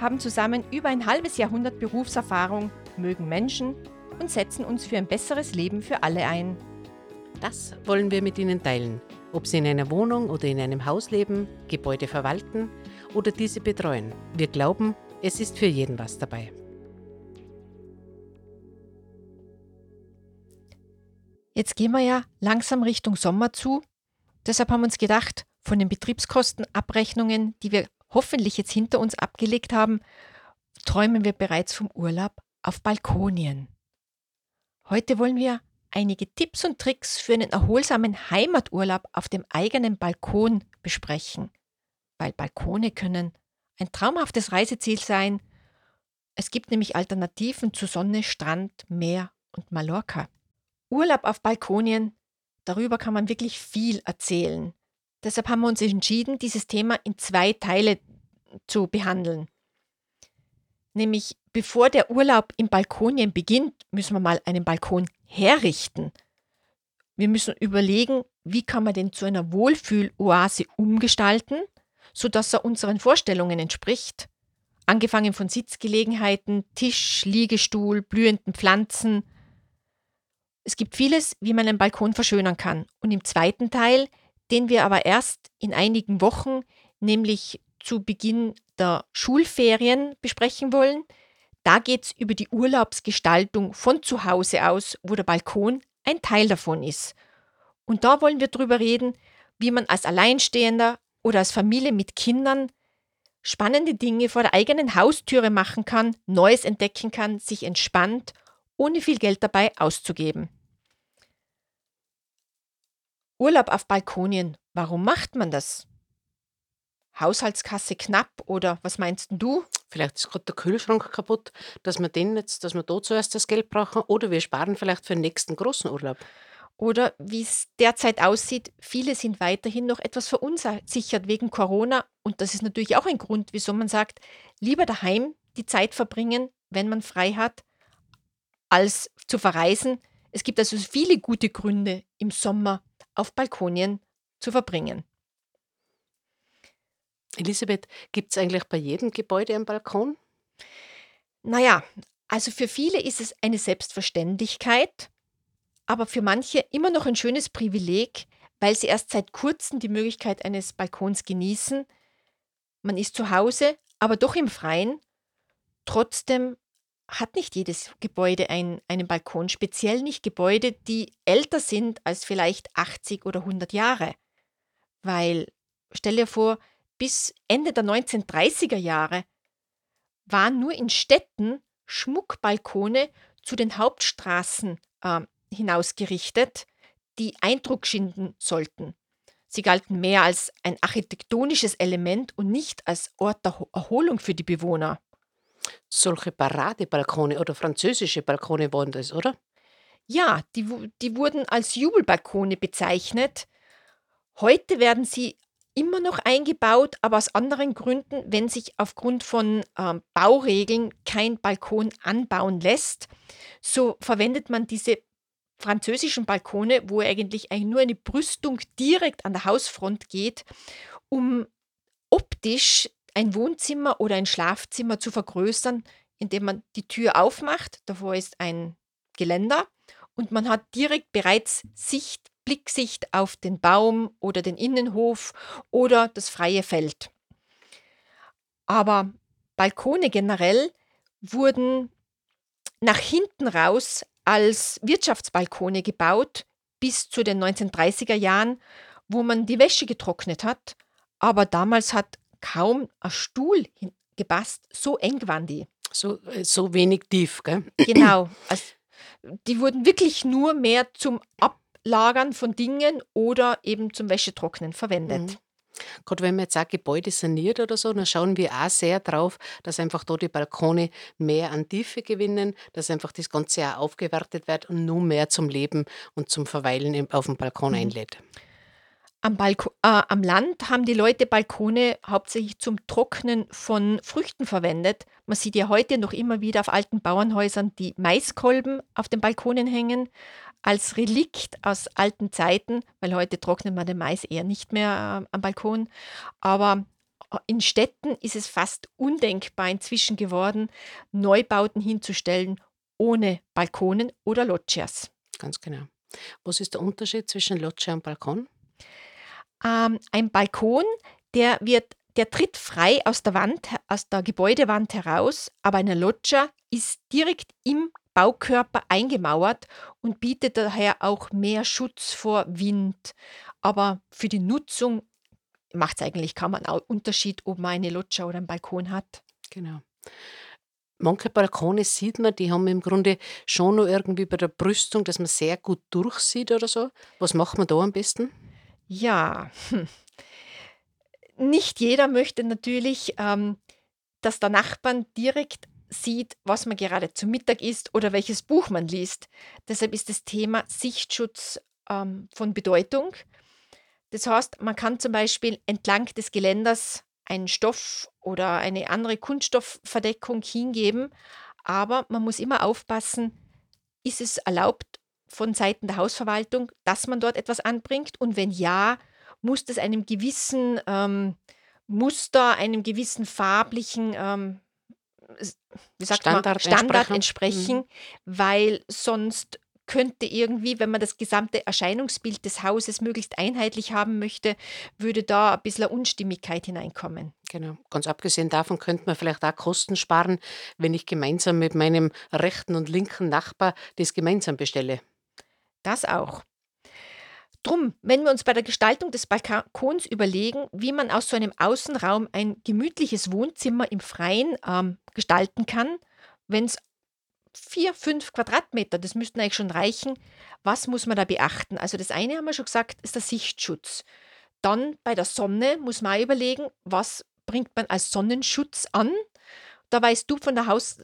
haben zusammen über ein halbes Jahrhundert Berufserfahrung, mögen Menschen und setzen uns für ein besseres Leben für alle ein. Das wollen wir mit Ihnen teilen, ob Sie in einer Wohnung oder in einem Haus leben, Gebäude verwalten oder diese betreuen. Wir glauben, es ist für jeden was dabei. Jetzt gehen wir ja langsam Richtung Sommer zu. Deshalb haben wir uns gedacht, von den Betriebskostenabrechnungen, die wir hoffentlich jetzt hinter uns abgelegt haben, träumen wir bereits vom Urlaub auf Balkonien. Heute wollen wir einige Tipps und Tricks für einen erholsamen Heimaturlaub auf dem eigenen Balkon besprechen, weil Balkone können ein traumhaftes Reiseziel sein. Es gibt nämlich Alternativen zu Sonne, Strand, Meer und Mallorca. Urlaub auf Balkonien, darüber kann man wirklich viel erzählen. Deshalb haben wir uns entschieden, dieses Thema in zwei Teile zu behandeln. Nämlich bevor der Urlaub im Balkonien beginnt, müssen wir mal einen Balkon herrichten. Wir müssen überlegen, wie kann man den zu einer Wohlfühloase umgestalten, sodass er unseren Vorstellungen entspricht. Angefangen von Sitzgelegenheiten, Tisch, Liegestuhl, blühenden Pflanzen. Es gibt vieles, wie man einen Balkon verschönern kann. Und im zweiten Teil den wir aber erst in einigen Wochen, nämlich zu Beginn der Schulferien, besprechen wollen. Da geht es über die Urlaubsgestaltung von zu Hause aus, wo der Balkon ein Teil davon ist. Und da wollen wir darüber reden, wie man als Alleinstehender oder als Familie mit Kindern spannende Dinge vor der eigenen Haustüre machen kann, Neues entdecken kann, sich entspannt, ohne viel Geld dabei auszugeben. Urlaub auf Balkonien. Warum macht man das? Haushaltskasse knapp oder was meinst du? Vielleicht ist gerade der Kühlschrank kaputt, dass wir den jetzt, dass wir da zuerst das Geld brauchen oder wir sparen vielleicht für den nächsten großen Urlaub. Oder wie es derzeit aussieht, viele sind weiterhin noch etwas verunsichert wegen Corona und das ist natürlich auch ein Grund, wieso man sagt, lieber daheim die Zeit verbringen, wenn man frei hat, als zu verreisen. Es gibt also viele gute Gründe im Sommer auf Balkonien zu verbringen. Elisabeth, gibt es eigentlich bei jedem Gebäude einen Balkon? Naja, also für viele ist es eine Selbstverständlichkeit, aber für manche immer noch ein schönes Privileg, weil sie erst seit kurzem die Möglichkeit eines Balkons genießen. Man ist zu Hause, aber doch im Freien. Trotzdem hat nicht jedes Gebäude ein, einen Balkon, speziell nicht Gebäude, die älter sind als vielleicht 80 oder 100 Jahre. Weil, stell dir vor, bis Ende der 1930er Jahre waren nur in Städten Schmuckbalkone zu den Hauptstraßen äh, hinausgerichtet, die Eindruck schinden sollten. Sie galten mehr als ein architektonisches Element und nicht als Ort der Erholung für die Bewohner solche Paradebalkone oder französische Balkone waren das, oder? Ja, die, die wurden als Jubelbalkone bezeichnet. Heute werden sie immer noch eingebaut, aber aus anderen Gründen, wenn sich aufgrund von ähm, Bauregeln kein Balkon anbauen lässt, so verwendet man diese französischen Balkone, wo eigentlich eigentlich nur eine Brüstung direkt an der Hausfront geht, um optisch ein Wohnzimmer oder ein Schlafzimmer zu vergrößern, indem man die Tür aufmacht. Davor ist ein Geländer und man hat direkt bereits Sicht, Blicksicht auf den Baum oder den Innenhof oder das freie Feld. Aber Balkone generell wurden nach hinten raus als Wirtschaftsbalkone gebaut bis zu den 1930er Jahren, wo man die Wäsche getrocknet hat. Aber damals hat kaum ein Stuhl gepasst, so eng waren die. So, äh, so wenig tief, gell? Genau. Also, die wurden wirklich nur mehr zum Ablagern von Dingen oder eben zum Wäschetrocknen verwendet. Mhm. Gerade wenn man jetzt auch Gebäude saniert oder so, dann schauen wir auch sehr drauf, dass einfach da die Balkone mehr an Tiefe gewinnen, dass einfach das Ganze auch aufgewertet wird und nur mehr zum Leben und zum Verweilen auf dem Balkon Mhm. einlädt. Am, Balko äh, am Land haben die Leute Balkone hauptsächlich zum Trocknen von Früchten verwendet. Man sieht ja heute noch immer wieder auf alten Bauernhäusern die Maiskolben auf den Balkonen hängen, als Relikt aus alten Zeiten, weil heute trocknet man den Mais eher nicht mehr äh, am Balkon. Aber äh, in Städten ist es fast undenkbar inzwischen geworden, Neubauten hinzustellen ohne Balkonen oder Loggias. Ganz genau. Was ist der Unterschied zwischen Loggia und Balkon? Ähm, ein Balkon, der wird der tritt frei aus der Wand, aus der Gebäudewand heraus, aber eine Loggia ist direkt im Baukörper eingemauert und bietet daher auch mehr Schutz vor Wind. Aber für die Nutzung macht es eigentlich kaum einen Au- Unterschied, ob man eine Loggia oder einen Balkon hat. Genau. Manche Balkone sieht man, die haben im Grunde schon noch irgendwie bei der Brüstung, dass man sehr gut durchsieht oder so. Was macht man da am besten? Ja, hm. nicht jeder möchte natürlich, ähm, dass der Nachbarn direkt sieht, was man gerade zu Mittag isst oder welches Buch man liest. Deshalb ist das Thema Sichtschutz ähm, von Bedeutung. Das heißt, man kann zum Beispiel entlang des Geländers einen Stoff oder eine andere Kunststoffverdeckung hingeben, aber man muss immer aufpassen, ist es erlaubt von Seiten der Hausverwaltung, dass man dort etwas anbringt? Und wenn ja, muss das einem gewissen ähm, Muster, einem gewissen farblichen, ähm, wie sagt man, Standard Standard entsprechen. entsprechen, weil sonst könnte irgendwie, wenn man das gesamte Erscheinungsbild des Hauses möglichst einheitlich haben möchte, würde da ein bisschen Unstimmigkeit hineinkommen. Genau. Ganz abgesehen davon könnte man vielleicht auch Kosten sparen, wenn ich gemeinsam mit meinem rechten und linken Nachbar das gemeinsam bestelle. Das auch. Drum, wenn wir uns bei der Gestaltung des Balkons überlegen, wie man aus so einem Außenraum ein gemütliches Wohnzimmer im Freien ähm, gestalten kann, wenn es vier, fünf Quadratmeter, das müssten eigentlich schon reichen, was muss man da beachten? Also das eine haben wir schon gesagt, ist der Sichtschutz. Dann bei der Sonne muss man auch überlegen, was bringt man als Sonnenschutz an? Da weißt du von der Haus,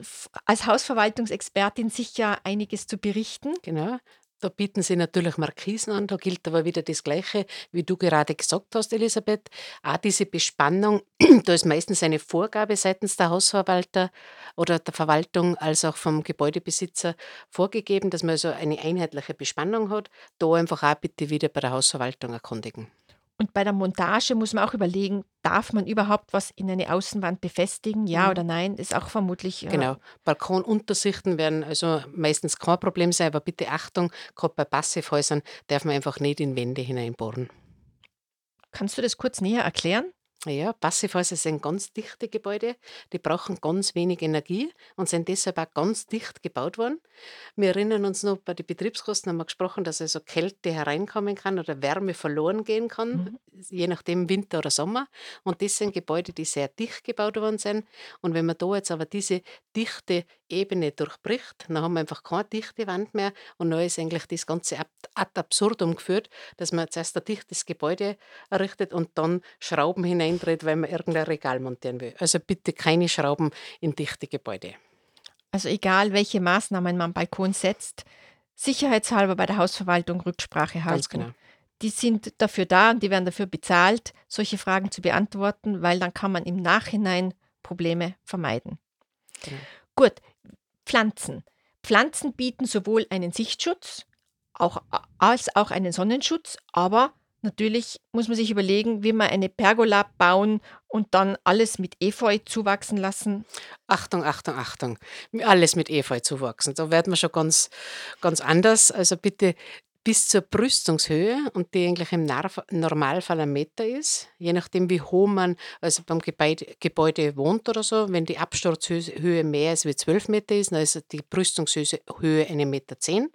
als Hausverwaltungsexpertin sicher einiges zu berichten. Genau. Da bieten sie natürlich Markisen an. Da gilt aber wieder das Gleiche, wie du gerade gesagt hast, Elisabeth. Auch diese Bespannung, da ist meistens eine Vorgabe seitens der Hausverwalter oder der Verwaltung als auch vom Gebäudebesitzer vorgegeben, dass man also eine einheitliche Bespannung hat. Da einfach auch bitte wieder bei der Hausverwaltung erkundigen. Und bei der Montage muss man auch überlegen, darf man überhaupt was in eine Außenwand befestigen? Ja Mhm. oder nein? Ist auch vermutlich. äh, Genau. Balkonuntersichten werden also meistens kein Problem sein, aber bitte Achtung, gerade bei Passivhäusern darf man einfach nicht in Wände hineinbohren. Kannst du das kurz näher erklären? Ja, Passivhäuser sind ganz dichte Gebäude, die brauchen ganz wenig Energie und sind deshalb auch ganz dicht gebaut worden. Wir erinnern uns noch, bei den Betriebskosten haben wir gesprochen, dass also Kälte hereinkommen kann oder Wärme verloren gehen kann, je nachdem Winter oder Sommer. Und das sind Gebäude, die sehr dicht gebaut worden sind. Und wenn man da jetzt aber diese dichte Ebene durchbricht, dann haben wir einfach keine dichte Wand mehr und dann ist eigentlich das Ganze ad absurdum geführt, dass man zuerst ein dichtes Gebäude errichtet und dann Schrauben hineindreht, weil man irgendein Regal montieren will. Also bitte keine Schrauben in dichte Gebäude. Also egal, welche Maßnahmen man am Balkon setzt, sicherheitshalber bei der Hausverwaltung Rücksprache halten. Ganz genau. Die sind dafür da und die werden dafür bezahlt, solche Fragen zu beantworten, weil dann kann man im Nachhinein Probleme vermeiden. Genau. Gut, Pflanzen. Pflanzen bieten sowohl einen Sichtschutz auch, als auch einen Sonnenschutz, aber natürlich muss man sich überlegen, wie man eine Pergola bauen und dann alles mit Efeu zuwachsen lassen. Achtung, Achtung, Achtung. Alles mit Efeu zuwachsen. Da werden wir schon ganz, ganz anders. Also bitte bis zur Brüstungshöhe und die eigentlich im Normalfall ein Meter ist, je nachdem wie hoch man also beim Gebäude, wohnt oder so, wenn die Absturzhöhe mehr als wie 12 Meter ist, dann ist die Brüstungshöhe 1,10 Meter. Zehn.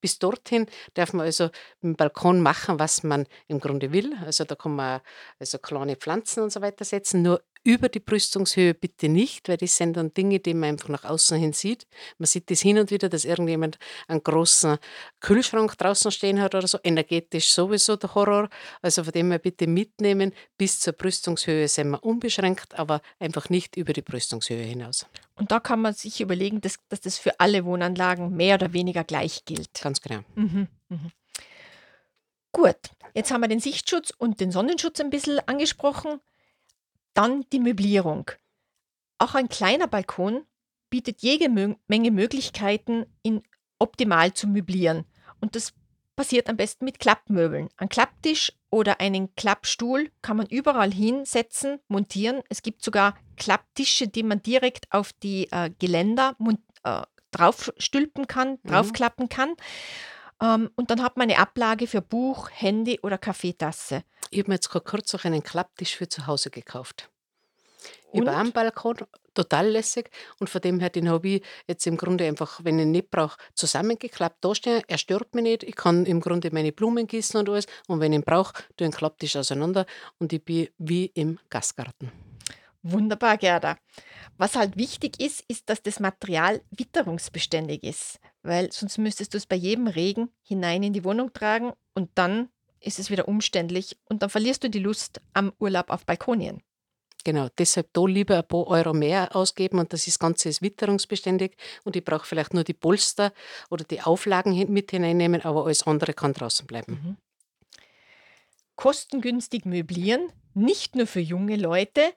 Bis dorthin darf man also im Balkon machen, was man im Grunde will. Also da kann man also kleine Pflanzen und so weiter setzen, nur Über die Brüstungshöhe bitte nicht, weil das sind dann Dinge, die man einfach nach außen hin sieht. Man sieht das hin und wieder, dass irgendjemand einen großen Kühlschrank draußen stehen hat oder so. Energetisch sowieso der Horror. Also von dem her bitte mitnehmen. Bis zur Brüstungshöhe sind wir unbeschränkt, aber einfach nicht über die Brüstungshöhe hinaus. Und da kann man sich überlegen, dass, dass das für alle Wohnanlagen mehr oder weniger gleich gilt. Ganz genau. Mhm, mhm. Gut, jetzt haben wir den Sichtschutz und den Sonnenschutz ein bisschen angesprochen. Dann die Möblierung. Auch ein kleiner Balkon bietet jede Menge Möglichkeiten, ihn optimal zu möblieren. Und das passiert am besten mit Klappmöbeln. Ein Klapptisch oder einen Klappstuhl kann man überall hinsetzen, montieren. Es gibt sogar Klapptische, die man direkt auf die äh, Geländer äh, draufstülpen kann, Mhm. draufklappen kann. Ähm, und dann hat man eine Ablage für Buch, Handy oder Kaffeetasse. Ich habe mir jetzt gerade kurz auch einen Klapptisch für zu Hause gekauft. Und? auch einen Balkon, total lässig. Und von dem her, den habe ich jetzt im Grunde einfach, wenn ich ihn nicht brauche, zusammengeklappt dastehen. Er stört mich nicht. Ich kann im Grunde meine Blumen gießen und alles. Und wenn ich ihn brauche, tue ich den Klapptisch auseinander und ich bin wie im Gastgarten. Wunderbar, Gerda. Was halt wichtig ist, ist, dass das Material witterungsbeständig ist, weil sonst müsstest du es bei jedem Regen hinein in die Wohnung tragen und dann ist es wieder umständlich und dann verlierst du die Lust am Urlaub auf Balkonien. Genau, deshalb da lieber ein paar Euro mehr ausgeben und das ist- Ganze ist witterungsbeständig und ich brauche vielleicht nur die Polster oder die Auflagen mit hineinnehmen, aber alles andere kann draußen bleiben. Mhm. Kostengünstig möblieren, nicht nur für junge Leute,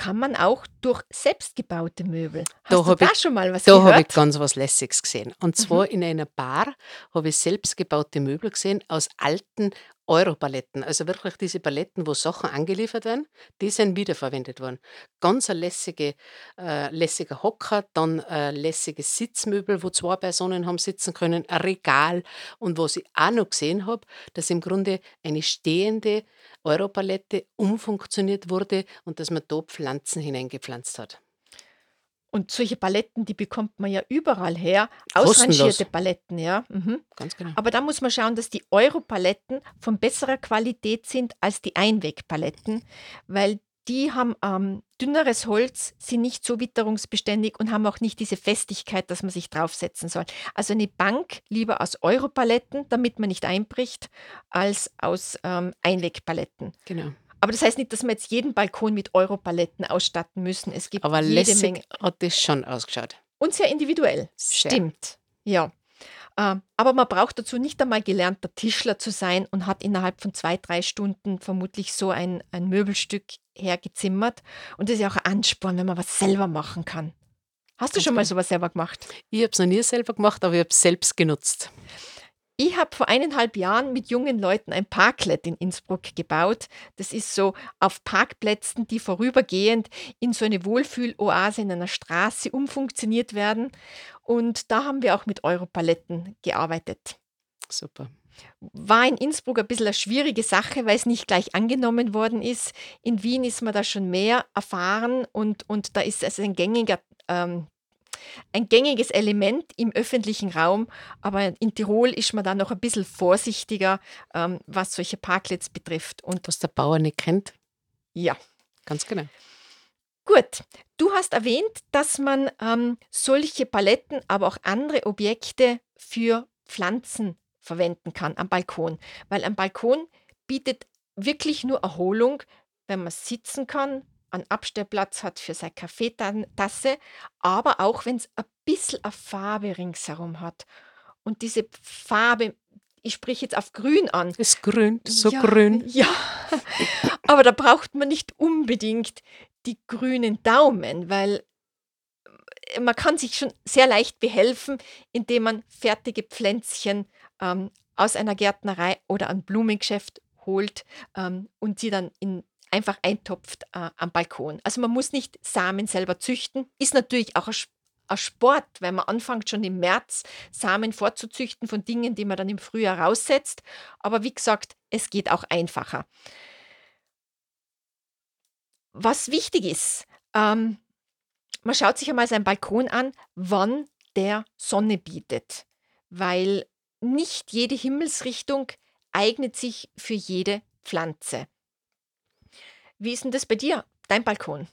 kann man auch durch selbstgebaute Möbel. Hast Da du da ich- schon mal was Da habe ich gehört? ganz was Lässiges gesehen. Und zwar in einer Bar habe ich selbstgebaute Möbel gesehen aus alten Europaletten. Also wirklich diese Paletten, wo Sachen angeliefert werden, die sind wiederverwendet worden. Ganz ein lässige, äh, lässiger Hocker, dann ein lässiges Sitzmöbel, wo zwei Personen haben sitzen können, ein Regal. Und was ich auch noch gesehen habe, dass im Grunde eine stehende Europalette umfunktioniert wurde und dass man da Pflanzen hineingepflanzt hat. Und solche Paletten, die bekommt man ja überall her. Kostenlos. Ausrangierte Paletten, ja. Mhm. Ganz genau. Aber da muss man schauen, dass die Europaletten von besserer Qualität sind als die Einwegpaletten, weil die haben ähm, dünneres Holz, sind nicht so witterungsbeständig und haben auch nicht diese Festigkeit, dass man sich draufsetzen soll. Also eine Bank lieber aus Europaletten, damit man nicht einbricht, als aus ähm, Einwegpaletten. genau. Aber das heißt nicht, dass wir jetzt jeden Balkon mit Europaletten ausstatten müssen. Es gibt Aber jede lässig Menge. hat das schon ausgeschaut. Und sehr individuell. Sehr. Stimmt. Ja. Ähm, aber man braucht dazu nicht einmal gelernter Tischler zu sein und hat innerhalb von zwei, drei Stunden vermutlich so ein, ein Möbelstück hergezimmert. Und das ist ja auch ein Ansporn, wenn man was selber machen kann. Hast du schon mal genau. sowas selber gemacht? Ich habe es noch nie selber gemacht, aber ich habe es selbst genutzt. Ich habe vor eineinhalb Jahren mit jungen Leuten ein Parklet in Innsbruck gebaut. Das ist so auf Parkplätzen, die vorübergehend in so eine Wohlfühloase in einer Straße umfunktioniert werden. Und da haben wir auch mit Europaletten gearbeitet. Super. War in Innsbruck ein bisschen eine schwierige Sache, weil es nicht gleich angenommen worden ist. In Wien ist man da schon mehr erfahren und, und da ist es ein gängiger ähm, ein gängiges Element im öffentlichen Raum, aber in Tirol ist man da noch ein bisschen vorsichtiger, ähm, was solche Parklets betrifft. Und Was der Bauer nicht kennt, ja, ganz genau. gut. Du hast erwähnt, dass man ähm, solche Paletten, aber auch andere Objekte für Pflanzen verwenden kann am Balkon, weil am Balkon bietet wirklich nur Erholung, wenn man sitzen kann, einen Abstellplatz hat für seine Kaffeetasse, aber auch wenn es ein bisschen eine Farbe ringsherum hat. Und diese Farbe, ich spreche jetzt auf grün an, Es grünt, so ja, grün. Ja, aber da braucht man nicht unbedingt die grünen Daumen, weil äh, man kann sich schon sehr leicht behelfen, indem man fertige Pflänzchen ähm, aus einer Gärtnerei oder einem Blumengeschäft holt ähm, und sie dann in, einfach eintopft äh, am Balkon. Also man muss nicht Samen selber züchten. Ist natürlich auch ein, Sp- ein Sport, wenn man anfängt schon im März Samen vorzuzüchten von Dingen, die man dann im Frühjahr raussetzt. Aber wie gesagt, es geht auch einfacher. Was wichtig ist, ähm, man schaut sich einmal seinen Balkon an, wann der Sonne bietet, weil nicht jede Himmelsrichtung eignet sich für jede Pflanze. Wie ist denn das bei dir, dein Balkon?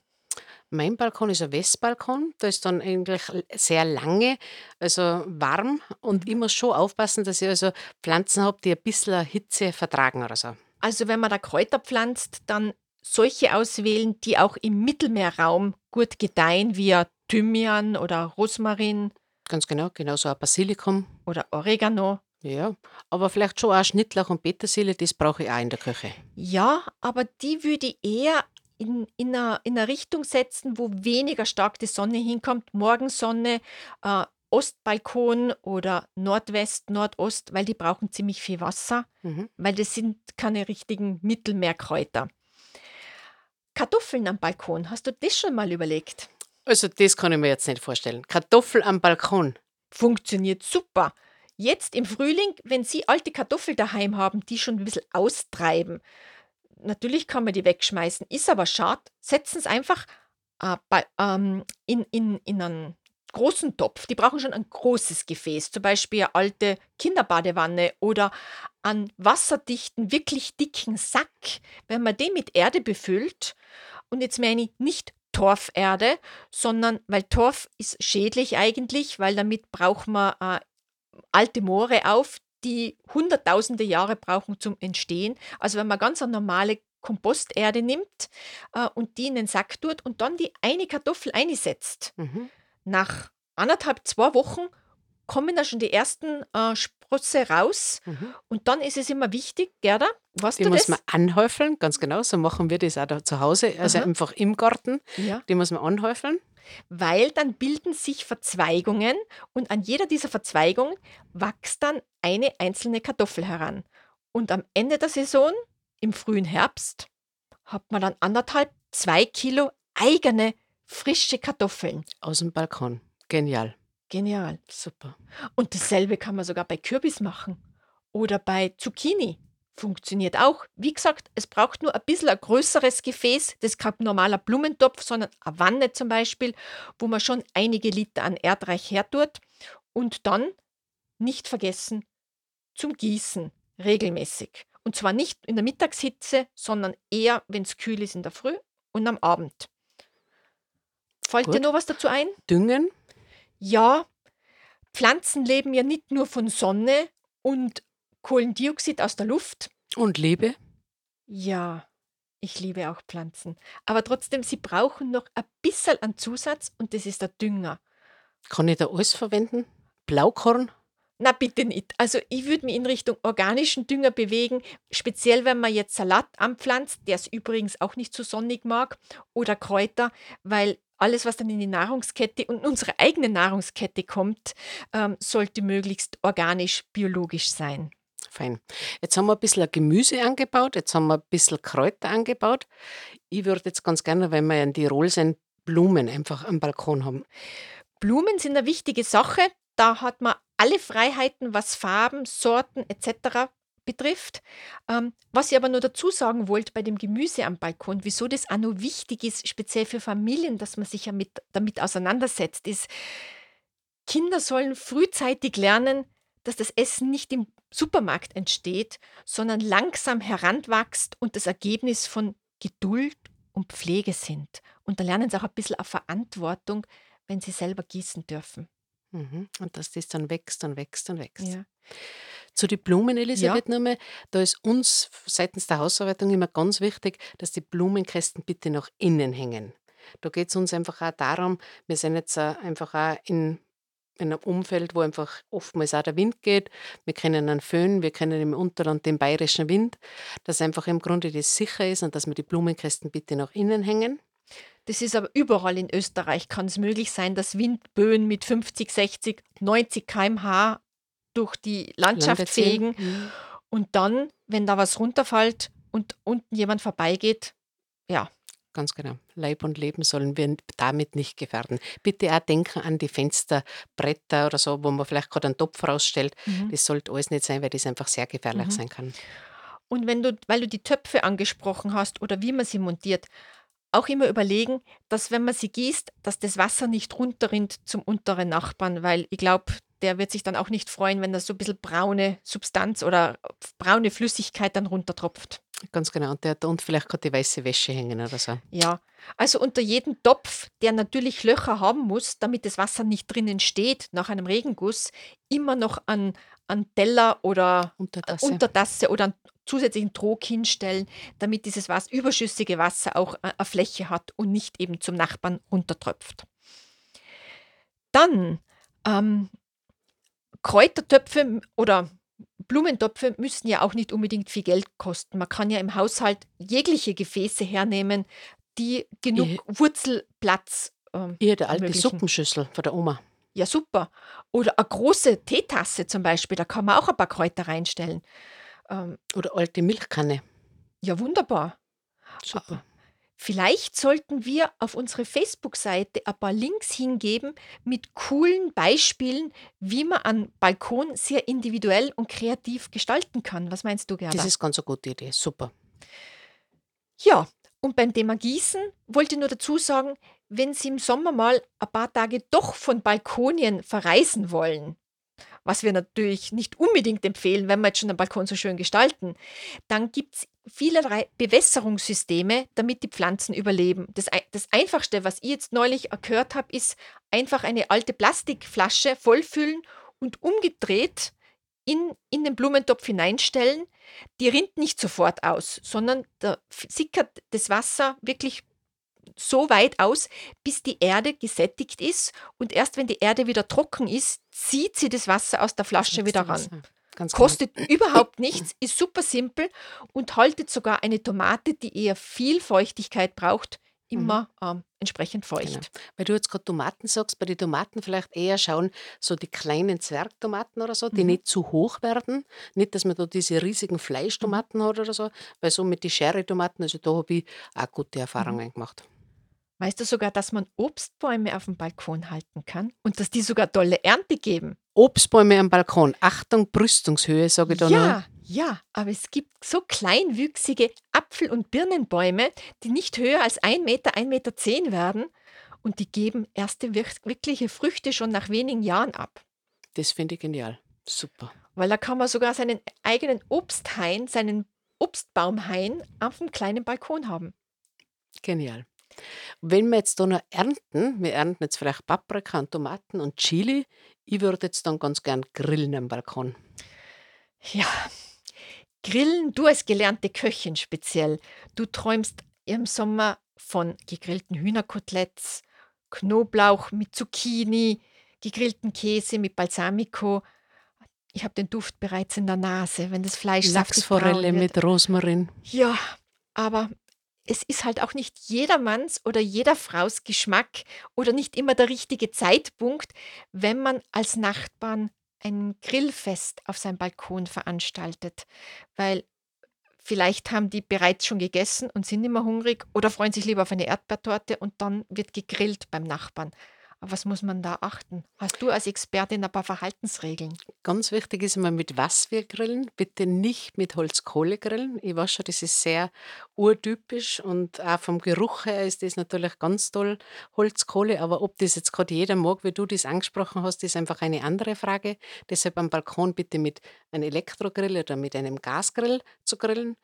Mein Balkon ist ein Westbalkon. Da ist dann eigentlich sehr lange, also warm. Und Mhm. ich muss schon aufpassen, dass ich also Pflanzen habe, die ein bisschen Hitze vertragen oder so. Also wenn man da Kräuter pflanzt, dann solche auswählen, die auch im Mittelmeerraum gut gedeihen, wie Thymian oder Rosmarin Ganz genau, genauso ein Basilikum. oder Oregano. Ja, aber vielleicht schon auch Schnittlauch und Petersilie, das brauche ich auch in der Küche. Ja, aber die würde ich eher in, in, einer, in eine Richtung setzen, wo weniger stark die Sonne hinkommt. Morgensonne, äh, Ostbalkon oder Nordwest, Nordost, weil die brauchen ziemlich viel Wasser, Mhm. weil das sind keine richtigen Mittelmeerkräuter. Kartoffeln am Balkon, hast du das schon mal überlegt? Also das kann ich mir jetzt nicht vorstellen. Kartoffel am Balkon. Funktioniert super. Jetzt im Frühling, wenn Sie alte Kartoffeln daheim haben, die schon ein bisschen austreiben, natürlich kann man die wegschmeißen, ist aber schade, setzen Sie einfach äh, bei, ähm, in, in, in einen großen Topf. Die brauchen schon ein großes Gefäß, zum Beispiel eine alte Kinderbadewanne oder einen wasserdichten, wirklich dicken Sack. Wenn man den mit Erde befüllt, und jetzt meine ich nicht Torferde, sondern weil Torf ist schädlich eigentlich, weil damit braucht man äh, alte Moore auf, die hunderttausende Jahre brauchen zum Entstehen. Also wenn man ganz eine normale Komposterde nimmt äh, und die in den Sack tut und dann die eine Kartoffel einsetzt, Mhm. nach anderthalb, zwei Wochen kommen da schon die ersten äh, Sprosse raus. Mhm. Und dann ist es immer wichtig, Gerda, Die du muss das? man anhäufeln, ganz genau. So machen wir das auch da zu Hause, also Aha. einfach im Garten. Ja. Die muss man anhäufeln. Weil dann bilden sich Verzweigungen und an jeder dieser Verzweigungen wächst dann eine einzelne Kartoffel heran. Und am Ende der Saison, im frühen Herbst, hat man dann anderthalb, zwei Kilo eigene frische Kartoffeln. Aus dem Balkon. Genial. Genial. Super. Und dasselbe kann man sogar bei Kürbis machen oder bei Zucchini. Funktioniert auch. Wie gesagt, es braucht nur ein bisschen ein größeres Gefäß. Das ist kein normaler Blumentopf, sondern eine Wanne zum Beispiel, wo man schon einige Liter an Erdreich hertut. Und dann nicht vergessen, zum Gießen regelmäßig. Und zwar nicht in der Mittagshitze, sondern eher, wenn es kühl ist in der Früh und am Abend. Fällt dir Gut. noch was dazu ein? Düngen. Ja, Pflanzen leben ja nicht nur von Sonne und Kohlendioxid aus der Luft. Und Liebe. Ja, ich liebe auch Pflanzen. Aber trotzdem, sie brauchen noch ein bisschen an Zusatz und das ist der Dünger. Kann ich da alles verwenden? Blaukorn? Na bitte nicht. Also ich würde mich in Richtung organischen Dünger bewegen, speziell wenn man jetzt Salat anpflanzt, der es übrigens auch nicht so sonnig mag, oder Kräuter, weil alles, was dann in die Nahrungskette und unsere eigene Nahrungskette kommt, ähm, sollte möglichst organisch, biologisch sein. Fein. Jetzt haben wir ein bisschen Gemüse angebaut, jetzt haben wir ein bisschen Kräuter angebaut. Ich würde jetzt ganz gerne, wenn wir in Tirol sind, Blumen einfach am Balkon haben. Blumen sind eine wichtige Sache. Da hat man alle Freiheiten, was Farben, Sorten etc. betrifft. Ähm, was ich aber nur dazu sagen wollte bei dem Gemüse am Balkon, wieso das auch noch wichtig ist, speziell für Familien, dass man sich ja mit, damit auseinandersetzt, ist, Kinder sollen frühzeitig lernen, dass das Essen nicht im Supermarkt entsteht, sondern langsam heranwächst und das Ergebnis von Geduld und Pflege sind. Und da lernen sie auch ein bisschen auf Verantwortung, wenn sie selber gießen dürfen. Mhm. Und dass das dann wächst und wächst und wächst. Ja. Zu den Blumen, Elisabeth, ja. nochmal. Da ist uns seitens der Hausarbeitung immer ganz wichtig, dass die Blumenkästen bitte nach innen hängen. Da geht es uns einfach auch darum, wir sind jetzt äh, einfach auch in, in einem Umfeld, wo einfach oftmals auch der Wind geht. Wir kennen einen Föhn, wir kennen im Unterland den bayerischen Wind, dass einfach im Grunde das sicher ist und dass wir die Blumenkästen bitte nach innen hängen. Das ist aber überall in Österreich kann es möglich sein, dass Windböen mit 50, 60, 90 km/h durch die Landschaft fegen Mhm. und dann, wenn da was runterfällt und unten jemand vorbeigeht, ja, Ganz genau. Leib und Leben sollen wir damit nicht gefährden. Bitte auch denken an die Fensterbretter oder so, wo man vielleicht gerade einen Topf rausstellt. Mhm. Das sollte alles nicht sein, weil das einfach sehr gefährlich Mhm. sein kann. Und wenn du, weil du die Töpfe angesprochen hast oder wie man sie montiert, auch immer überlegen, dass wenn man sie gießt, dass das Wasser nicht runterrinnt zum unteren Nachbarn, weil ich glaube, der wird sich dann auch nicht freuen, wenn da so ein bisschen braune Substanz oder braune Flüssigkeit dann runtertropft. Ganz genau. Und der unten vielleicht gerade die weiße Wäsche hängen oder so. Ja, also unter jedem Topf, der natürlich Löcher haben muss, damit das Wasser nicht drinnen steht nach einem Regenguss, immer noch an, an Teller oder Untertasse. Untertasse oder einen zusätzlichen Trog hinstellen, damit dieses was überschüssige Wasser auch eine Fläche hat und nicht eben zum Nachbarn runtertröpft. Dann ähm, Kräutertöpfe oder Blumentöpfe müssen ja auch nicht unbedingt viel Geld kosten. Man kann ja im Haushalt jegliche Gefäße hernehmen, die genug Ich- Wurzelplatz ähm, Hier, der alte. Suppenschüssel von der Oma. Ja, super. Oder eine große Teetasse zum Beispiel, da kann man auch ein paar Kräuter reinstellen. Ähm, Oder alte Milchkanne. ja, wunderbar. Super. Vielleicht sollten wir auf unsere Facebook-Seite ein paar Links hingeben mit coolen Beispielen, wie man einen Balkon sehr individuell und kreativ gestalten kann. Was meinst du, Gerda? Das ist ganz eine gute Idee. Super. Ja, und beim Thema Gießen wollte ich nur dazu sagen, wenn Sie im Sommer mal ein paar Tage doch von Balkonien verreisen wollen, was wir natürlich nicht unbedingt empfehlen, wenn wir jetzt schon den Balkon so schön gestalten, dann gibt es vielerlei Bewässerungssysteme, damit die Pflanzen überleben. Das, das Einfachste, was ich jetzt neulich gehört habe, ist einfach eine alte Plastikflasche vollfüllen und umgedreht in, in den Blumentopf hineinstellen die rinnt nicht sofort aus, sondern da sickert das Wasser wirklich so weit aus, bis die Erde gesättigt ist. Und erst wenn die Erde wieder trocken ist, zieht sie das Wasser aus der Flasche wieder ran. Wasser. Ganz genau. Kostet überhaupt nichts, ist super simpel und haltet sogar eine Tomate, die eher viel Feuchtigkeit braucht, immer ähm, entsprechend feucht. Genau. Weil du jetzt gerade Tomaten sagst, bei den Tomaten vielleicht eher schauen, so die kleinen Zwergtomaten oder so, die Mhm. nicht zu hoch werden. Nicht, dass man da diese riesigen Fleischtomaten hat oder so, weil so mit den Sherry-Tomaten, also da habe ich auch gute Erfahrungen gemacht. Weißt du sogar, dass man Obstbäume auf dem Balkon halten kann und dass die sogar tolle Ernte geben? Obstbäume am Balkon. Achtung, Brüstungshöhe, sage ich da noch. Ja, ja, aber es gibt so kleinwüchsige Apfel- und Birnenbäume, die nicht höher als 1 Meter, 1,10 Meter zehn werden und die geben erste wirk- wirkliche Früchte schon nach wenigen Jahren ab. Das finde ich genial. Super. Weil da kann man sogar seinen eigenen Obsthain, seinen Obstbaumhain auf einem kleinen Balkon haben. Genial. Wenn wir jetzt da noch ernten, wir ernten jetzt vielleicht Paprika und Tomaten und Chili, ich würde jetzt dann ganz gern grillen am Balkon. Ja, Grillen, du als gelernte Köchin speziell, du träumst im Sommer von gegrillten Hühnerkoteletts, Knoblauch mit Zucchini, gegrillten Käse mit Balsamico. Ich habe den Duft bereits in der Nase, wenn das Fleisch Lachsforelle mit Rosmarin. Ja, aber es ist halt auch nicht jedermanns oder jeder Fraus Geschmack oder nicht immer der richtige Zeitpunkt, wenn man als Nachbarn ein Grillfest auf seinem Balkon veranstaltet, weil vielleicht haben die bereits schon gegessen und sind immer hungrig oder freuen sich lieber auf eine Erdbeertorte und dann wird gegrillt beim Nachbarn. Aber was muss man da achten? Hast du als Expertin ein paar Verhaltensregeln? Ganz wichtig ist immer, mit was wir grillen. Bitte nicht mit Holzkohle grillen. Ich weiß schon, das ist sehr urtypisch und auch vom Geruch her ist das natürlich ganz toll, Holzkohle. Aber ob das jetzt gerade jeder mag, wie du das angesprochen hast, ist einfach eine andere Frage. Deshalb am Balkon bitte mit einem Elektrogrill oder mit einem Gasgrill zu grillen.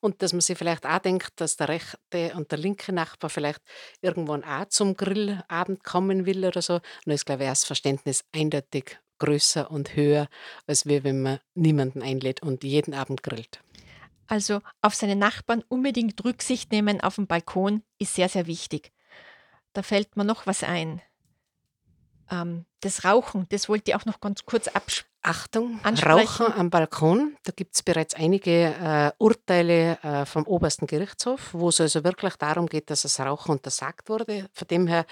Und dass man sich vielleicht auch denkt, dass der rechte und der linke Nachbar vielleicht irgendwann auch zum Grillabend kommen will oder so. Dann ist, glaube ich, das Verständnis eindeutig größer und höher, als wir, wenn man niemanden einlädt und jeden Abend grillt. Also auf seine Nachbarn unbedingt Rücksicht nehmen auf dem Balkon ist sehr, sehr wichtig. Da fällt mir noch was ein. Ähm, das Rauchen, das wollte ich auch noch ganz kurz absprechen. Achtung, Ansprechen. Rauchen am Balkon. Da gibt es bereits einige äh, Urteile äh, vom obersten Gerichtshof, wo es also wirklich darum geht, dass das Rauchen untersagt wurde. Von dem her,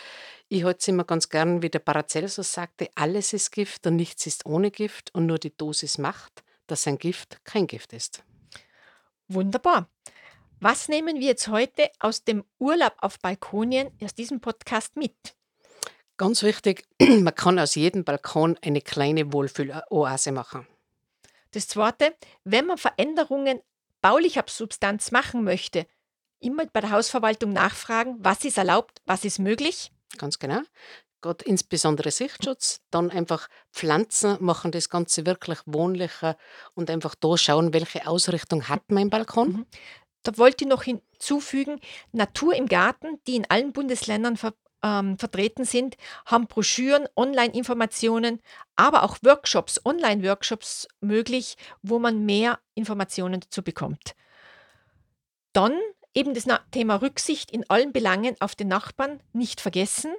ich halte es immer ganz gern, wie der Paracelsus sagte, alles ist Gift und nichts ist ohne Gift und nur die Dosis macht, dass ein Gift kein Gift ist. Wunderbar. Was nehmen wir jetzt heute aus dem Urlaub auf Balkonien aus diesem Podcast mit? Ganz wichtig, man kann aus jedem Balkon eine kleine Wohlfühloase machen. Das zweite, wenn man Veränderungen baulicher Substanz machen möchte, immer bei der Hausverwaltung nachfragen, was ist erlaubt, was ist möglich. Ganz genau. Gerade insbesondere Sichtschutz, dann einfach Pflanzen machen das Ganze wirklich wohnlicher und einfach da schauen, welche Ausrichtung hat mein Balkon. Mhm. da wollte ich noch hinzufügen, Natur im Garten, die in allen Bundesländern ver, ähm, vertreten sind, haben Broschüren, Online-Informationen, aber auch Workshops, Online-Workshops möglich, wo man mehr Informationen dazu bekommt. Dann eben das Thema Rücksicht in allen Belangen auf den Nachbarn nicht vergessen.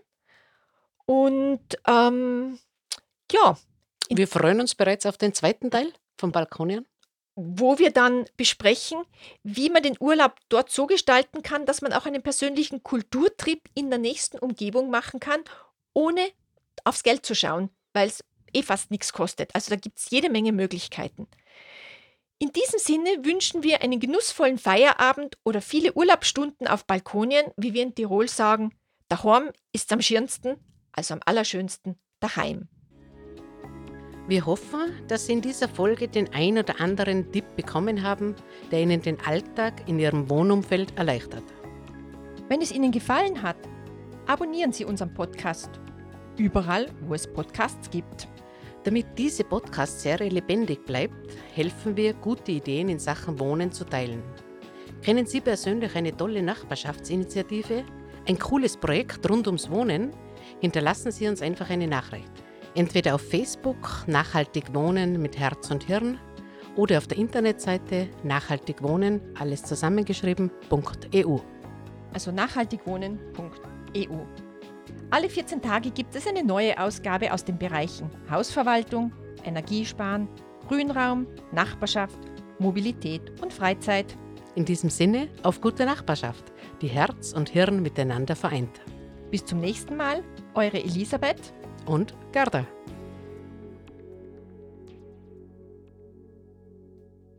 Und ähm, ja. Wir freuen uns bereits auf den zweiten Teil vom Balkonieren wo wir dann besprechen, wie man den Urlaub dort so gestalten kann, dass man auch einen persönlichen Kulturtrip in der nächsten Umgebung machen kann, ohne aufs Geld zu schauen, weil es eh fast nichts kostet. Also da gibt es jede Menge Möglichkeiten. In diesem Sinne wünschen wir einen genussvollen Feierabend oder viele Urlaubsstunden auf Balkonien, wie wir in Tirol sagen. Daheim ist am schönsten, also am allerschönsten, daheim. Wir hoffen, dass Sie in dieser Folge den ein oder anderen Tipp bekommen haben, der Ihnen den Alltag in Ihrem Wohnumfeld erleichtert. Wenn es Ihnen gefallen hat, abonnieren Sie unseren Podcast. Überall, wo es Podcasts gibt. Damit diese Podcast-Serie lebendig bleibt, helfen wir, gute Ideen in Sachen Wohnen zu teilen. Kennen Sie persönlich eine tolle Nachbarschaftsinitiative? Ein cooles Projekt rund ums Wohnen? Hinterlassen Sie uns einfach eine Nachricht. Entweder auf Facebook Nachhaltig Wohnen mit Herz und Hirn oder auf der Internetseite Nachhaltig Wohnen, alles zusammengeschrieben.eu. Also nachhaltigwohnen.eu. Alle 14 Tage gibt es eine neue Ausgabe aus den Bereichen Hausverwaltung, Energiesparen, Grünraum, Nachbarschaft, Mobilität und Freizeit. In diesem Sinne auf gute Nachbarschaft, die Herz und Hirn miteinander vereint. Bis zum nächsten Mal, eure Elisabeth und Gerda.